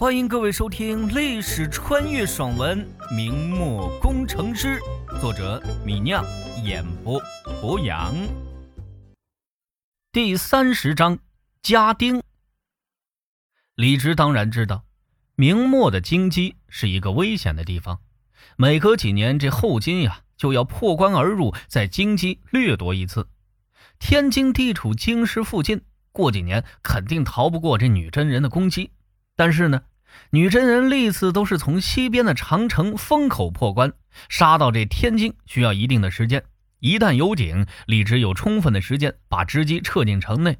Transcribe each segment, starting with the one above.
欢迎各位收听历史穿越爽文《明末工程师》，作者米酿，演播博洋。第三十章，家丁。李直当然知道，明末的京畿是一个危险的地方，每隔几年这后金呀就要破关而入，在京畿掠夺一次。天津地处京师附近，过几年肯定逃不过这女真人的攻击。但是呢？女真人历次都是从西边的长城风口破关，杀到这天津需要一定的时间。一旦有警，李直有充分的时间把直机撤进城内。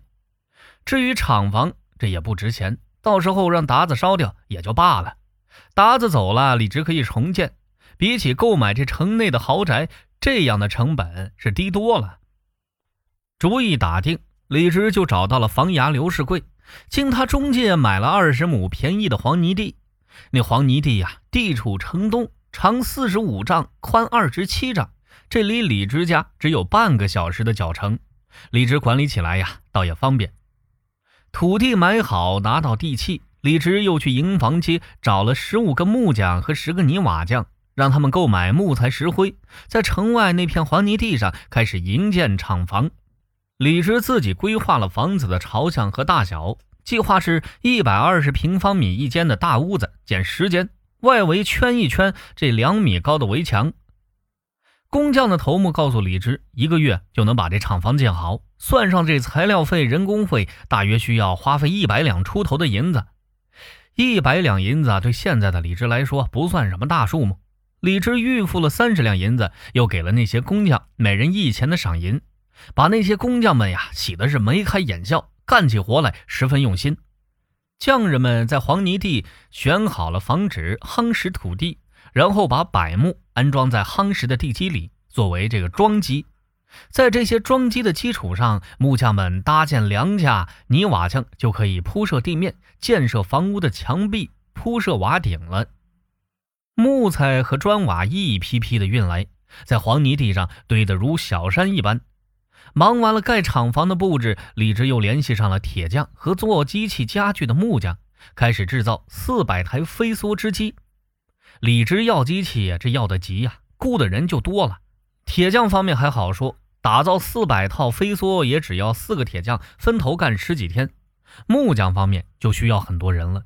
至于厂房，这也不值钱，到时候让达子烧掉也就罢了。达子走了，李直可以重建。比起购买这城内的豪宅，这样的成本是低多了。主意打定，李直就找到了房衙刘世贵。经他中介买了二十亩便宜的黄泥地，那黄泥地呀，地处城东，长四十五丈，宽二十七丈，这离李直家只有半个小时的脚程。李直管理起来呀，倒也方便。土地买好，拿到地契，李直又去营房街找了十五个木匠和十个泥瓦匠，让他们购买木材、石灰，在城外那片黄泥地上开始营建厂房。李直自己规划了房子的朝向和大小，计划是一百二十平方米一间的大屋子，建十间，外围圈一圈这两米高的围墙。工匠的头目告诉李直，一个月就能把这厂房建好，算上这材料费、人工费，大约需要花费一百两出头的银子。一百两银子对现在的李直来说不算什么大数目。李直预付了三十两银子，又给了那些工匠每人一钱的赏银。把那些工匠们呀洗的是眉开眼笑，干起活来十分用心。匠人们在黄泥地选好了房址夯实土地，然后把柏木安装在夯实的地基里，作为这个桩基。在这些桩基的基础上，木匠们搭建梁架，泥瓦匠就可以铺设地面，建设房屋的墙壁，铺设瓦顶了。木材和砖瓦一批批的运来，在黄泥地上堆得如小山一般。忙完了盖厂房的布置，李直又联系上了铁匠和做机器家具的木匠，开始制造四百台飞梭织机。李直要机器，这要的急呀，雇的人就多了。铁匠方面还好说，打造四百套飞梭也只要四个铁匠分头干十几天。木匠方面就需要很多人了。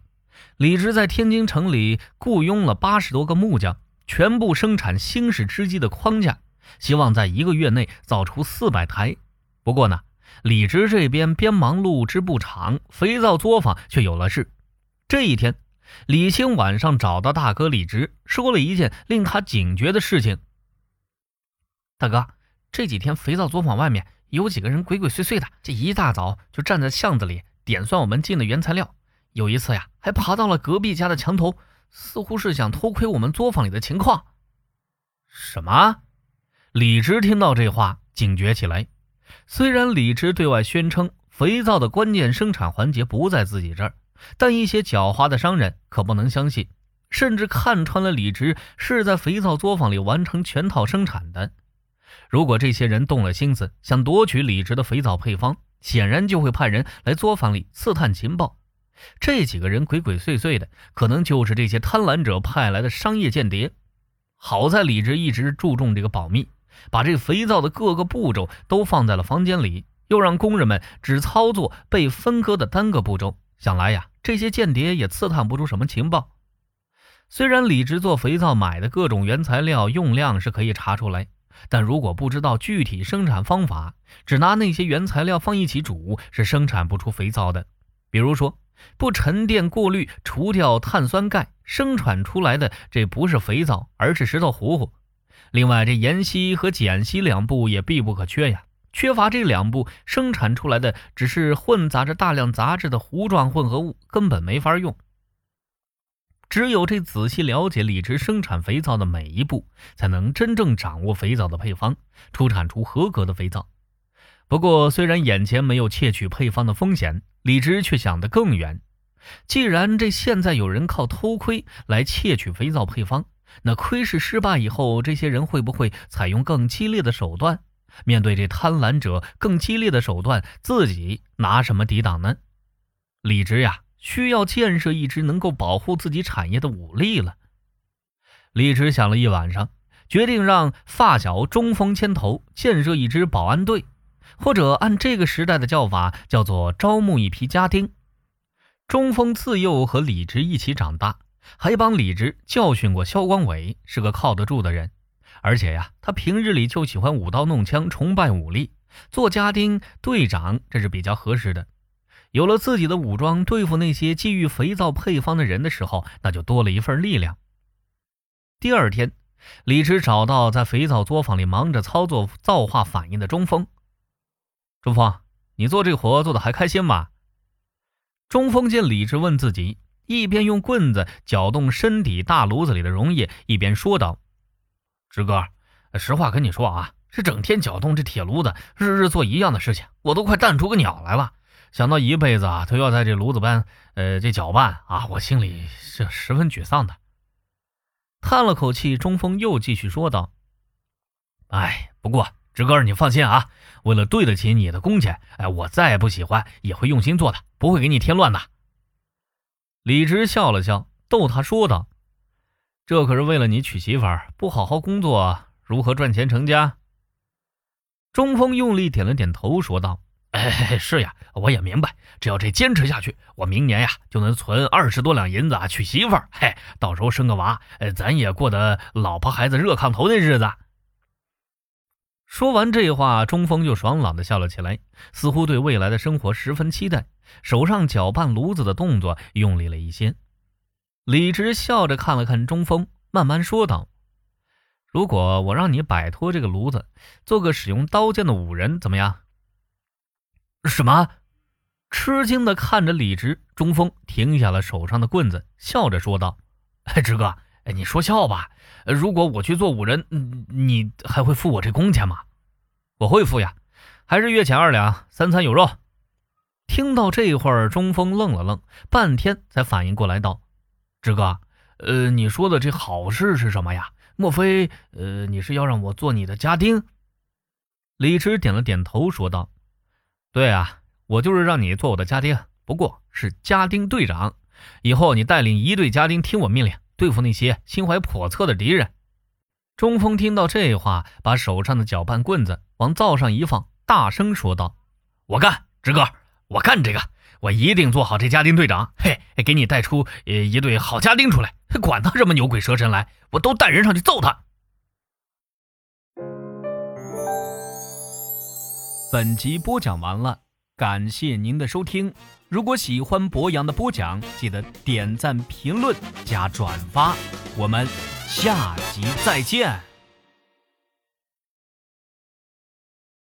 李直在天津城里雇佣了八十多个木匠，全部生产新式织机的框架。希望在一个月内造出四百台。不过呢，李直这边边忙碌织布厂，肥皂作坊却有了事。这一天，李青晚上找到大哥李直，说了一件令他警觉的事情。大哥，这几天肥皂作坊外面有几个人鬼鬼祟祟的，这一大早就站在巷子里点算我们进的原材料。有一次呀，还爬到了隔壁家的墙头，似乎是想偷窥我们作坊里的情况。什么？李直听到这话，警觉起来。虽然李直对外宣称肥皂的关键生产环节不在自己这儿，但一些狡猾的商人可不能相信，甚至看穿了李直是在肥皂作坊里完成全套生产的。如果这些人动了心思，想夺取李直的肥皂配方，显然就会派人来作坊里刺探情报。这几个人鬼鬼祟祟的，可能就是这些贪婪者派来的商业间谍。好在李直一直注重这个保密。把这肥皂的各个步骤都放在了房间里，又让工人们只操作被分割的单个步骤。想来呀，这些间谍也刺探不出什么情报。虽然李直做肥皂买的各种原材料用量是可以查出来，但如果不知道具体生产方法，只拿那些原材料放一起煮，是生产不出肥皂的。比如说，不沉淀过滤除掉碳酸钙，生产出来的这不是肥皂，而是石头糊糊。另外，这盐稀和碱稀两步也必不可缺呀。缺乏这两步，生产出来的只是混杂着大量杂质的糊状混合物，根本没法用。只有这仔细了解李直生产肥皂的每一步，才能真正掌握肥皂的配方，出产出合格的肥皂。不过，虽然眼前没有窃取配方的风险，李直却想得更远。既然这现在有人靠偷窥来窃取肥皂配方，那窥视失败以后，这些人会不会采用更激烈的手段？面对这贪婪者更激烈的手段，自己拿什么抵挡呢？李直呀，需要建设一支能够保护自己产业的武力了。李直想了一晚上，决定让发小中锋牵头建设一支保安队，或者按这个时代的叫法，叫做招募一批家丁。中锋自幼和李直一起长大，还帮李直教训过萧光伟，是个靠得住的人。而且呀，他平日里就喜欢舞刀弄枪，崇拜武力。做家丁队长，这是比较合适的。有了自己的武装，对付那些觊觎肥皂配方的人的时候，那就多了一份力量。第二天，李直找到在肥皂作坊里忙着操作皂化反应的中锋。中锋，你做这活做的还开心吗？中锋见李直问自己，一边用棍子搅动身体大炉子里的溶液，一边说道：“直哥，实话跟你说啊。”这整天搅动这铁炉子，日日做一样的事情，我都快淡出个鸟来了。想到一辈子啊都要在这炉子边，呃，这搅拌啊，我心里是十分沮丧的。叹了口气，中锋又继续说道：“哎，不过直哥你放心啊，为了对得起你的工钱，哎，我再不喜欢也会用心做的，不会给你添乱的。”李直笑了笑，逗他说道：“这可是为了你娶媳妇儿，不好好工作，如何赚钱成家？”中锋用力点了点头，说道：“哎，是呀，我也明白，只要这坚持下去，我明年呀就能存二十多两银子啊，娶媳妇儿。嘿，到时候生个娃，咱也过得老婆孩子热炕头的日子。”说完这话，中锋就爽朗的笑了起来，似乎对未来的生活十分期待，手上搅拌炉子的动作用力了一些。李直笑着看了看中锋，慢慢说道。如果我让你摆脱这个炉子，做个使用刀剑的武人，怎么样？什么？吃惊的看着李直，中锋停下了手上的棍子，笑着说道：“哎，直哥，哎，你说笑吧？如果我去做五人，你还会付我这工钱吗？我会付呀，还是月钱二两，三餐有肉。”听到这会儿，中锋愣了愣，半天才反应过来，道：“志哥，呃，你说的这好事是什么呀？”莫非，呃，你是要让我做你的家丁？李直点了点头，说道：“对啊，我就是让你做我的家丁，不过是家丁队长。以后你带领一队家丁听我命令，对付那些心怀叵测的敌人。”中锋听到这话，把手上的搅拌棍子往灶上一放，大声说道：“我干，直哥，我干这个，我一定做好这家丁队长。嘿，给你带出呃一队好家丁出来。”管他什么牛鬼蛇神来，我都带人上去揍他。本集播讲完了，感谢您的收听。如果喜欢博洋的播讲，记得点赞、评论、加转发。我们下集再见。